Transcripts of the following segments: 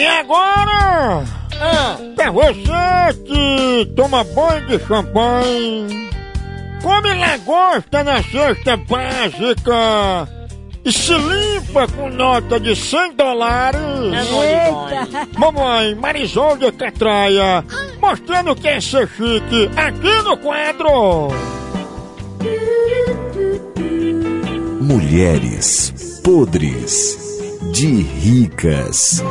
E agora, Ah, pra você que toma banho de champanhe, come lagosta na cesta básica e se limpa com nota de 100 dólares. Eita. Mamãe Marisolda Catraia, mostrando que é ser chique aqui no quadro. Mulheres podres de ricas.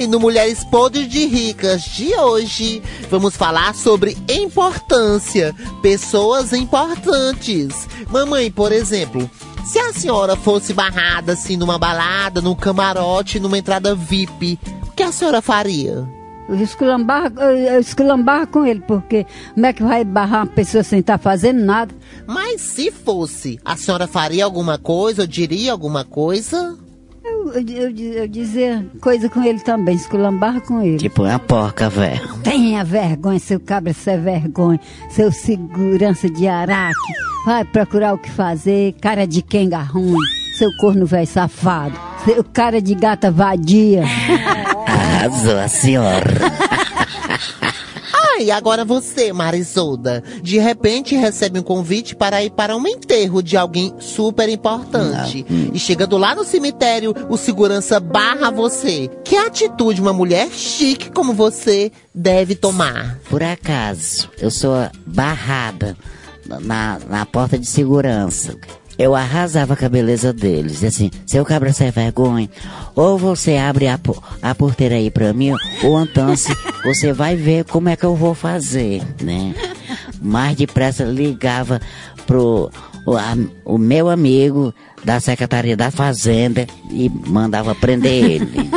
Ai, no Mulheres Podres de Ricas de hoje, vamos falar sobre importância, pessoas importantes. Mamãe, por exemplo, se a senhora fosse barrada assim numa balada, num camarote, numa entrada VIP, o que a senhora faria? Eu esculambar, eu esculambar com ele, porque como é que vai barrar uma pessoa sem estar fazendo nada? Mas se fosse, a senhora faria alguma coisa ou diria alguma coisa? Eu, eu, dizer coisa com ele também, esculambar com ele. Tipo uma porca, velho. Tenha vergonha, seu cabra sem vergonha, seu segurança de araque. Vai procurar o que fazer, cara de quenga ruim, seu corno velho safado, seu cara de gata vadia. Arrasou a senhora. Ai, agora você, Marisolda, de repente recebe um convite para ir para um enterro de alguém super importante. E chegando lá no cemitério, o segurança barra você. Que atitude uma mulher chique como você deve tomar? Por acaso, eu sou barrada na, na porta de segurança. Eu arrasava com a beleza deles. Assim, seu cabra sem vergonha, ou você abre a, a porteira aí pra mim, ou se você vai ver como é que eu vou fazer, né? Mais depressa ligava pro o, a- o meu amigo da Secretaria da Fazenda e mandava prender ele.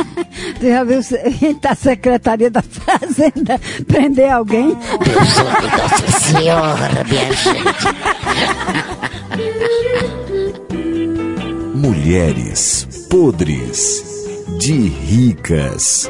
Tu já viu se- da Secretaria da Fazenda prender alguém? Eu sou Nossa Senhora, minha gente. Mulheres podres de ricas.